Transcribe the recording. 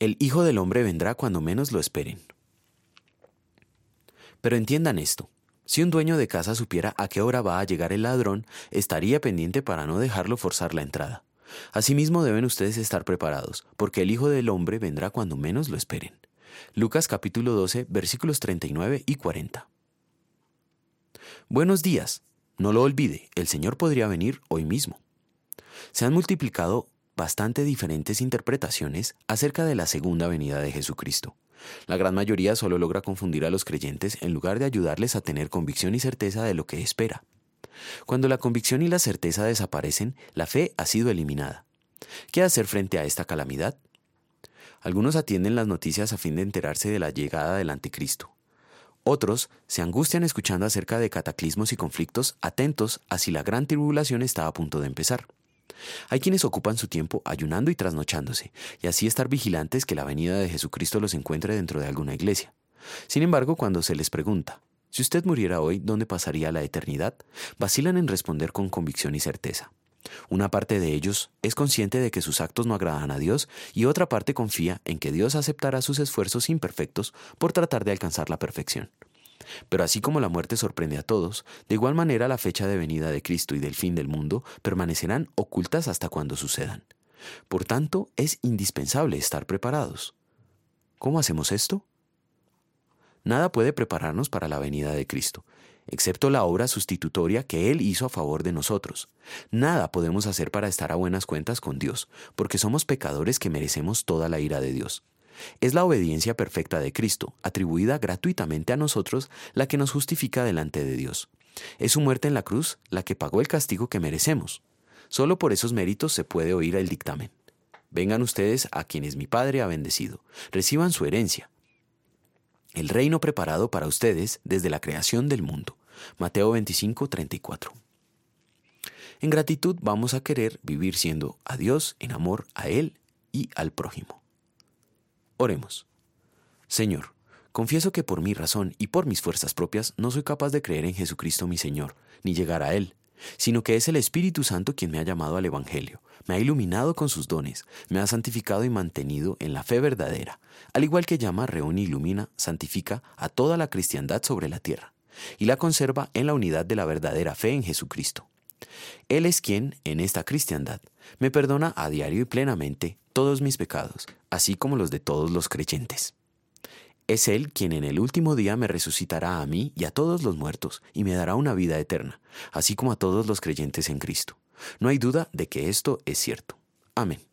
El Hijo del Hombre vendrá cuando menos lo esperen. Pero entiendan esto. Si un dueño de casa supiera a qué hora va a llegar el ladrón, estaría pendiente para no dejarlo forzar la entrada. Asimismo deben ustedes estar preparados, porque el Hijo del Hombre vendrá cuando menos lo esperen. Lucas capítulo 12 versículos 39 y 40. Buenos días. No lo olvide, el Señor podría venir hoy mismo. Se han multiplicado bastante diferentes interpretaciones acerca de la segunda venida de Jesucristo. La gran mayoría solo logra confundir a los creyentes en lugar de ayudarles a tener convicción y certeza de lo que espera. Cuando la convicción y la certeza desaparecen, la fe ha sido eliminada. ¿Qué hacer frente a esta calamidad? Algunos atienden las noticias a fin de enterarse de la llegada del anticristo. Otros se angustian escuchando acerca de cataclismos y conflictos, atentos a si la gran tribulación está a punto de empezar. Hay quienes ocupan su tiempo ayunando y trasnochándose, y así estar vigilantes que la venida de Jesucristo los encuentre dentro de alguna iglesia. Sin embargo, cuando se les pregunta, si usted muriera hoy, ¿dónde pasaría la eternidad? Vacilan en responder con convicción y certeza. Una parte de ellos es consciente de que sus actos no agradan a Dios y otra parte confía en que Dios aceptará sus esfuerzos imperfectos por tratar de alcanzar la perfección. Pero así como la muerte sorprende a todos, de igual manera la fecha de venida de Cristo y del fin del mundo permanecerán ocultas hasta cuando sucedan. Por tanto, es indispensable estar preparados. ¿Cómo hacemos esto? Nada puede prepararnos para la venida de Cristo, excepto la obra sustitutoria que Él hizo a favor de nosotros. Nada podemos hacer para estar a buenas cuentas con Dios, porque somos pecadores que merecemos toda la ira de Dios. Es la obediencia perfecta de Cristo, atribuida gratuitamente a nosotros, la que nos justifica delante de Dios. Es su muerte en la cruz la que pagó el castigo que merecemos. Solo por esos méritos se puede oír el dictamen. Vengan ustedes a quienes mi Padre ha bendecido, reciban su herencia. El reino preparado para ustedes desde la creación del mundo. Mateo 25, 34. En gratitud vamos a querer vivir siendo a Dios en amor a Él y al prójimo. Oremos. Señor, confieso que por mi razón y por mis fuerzas propias no soy capaz de creer en Jesucristo mi Señor, ni llegar a Él, sino que es el Espíritu Santo quien me ha llamado al Evangelio, me ha iluminado con sus dones, me ha santificado y mantenido en la fe verdadera, al igual que llama, reúne, ilumina, santifica a toda la cristiandad sobre la tierra, y la conserva en la unidad de la verdadera fe en Jesucristo. Él es quien, en esta cristiandad, me perdona a diario y plenamente todos mis pecados, así como los de todos los creyentes. Es Él quien en el último día me resucitará a mí y a todos los muertos, y me dará una vida eterna, así como a todos los creyentes en Cristo. No hay duda de que esto es cierto. Amén.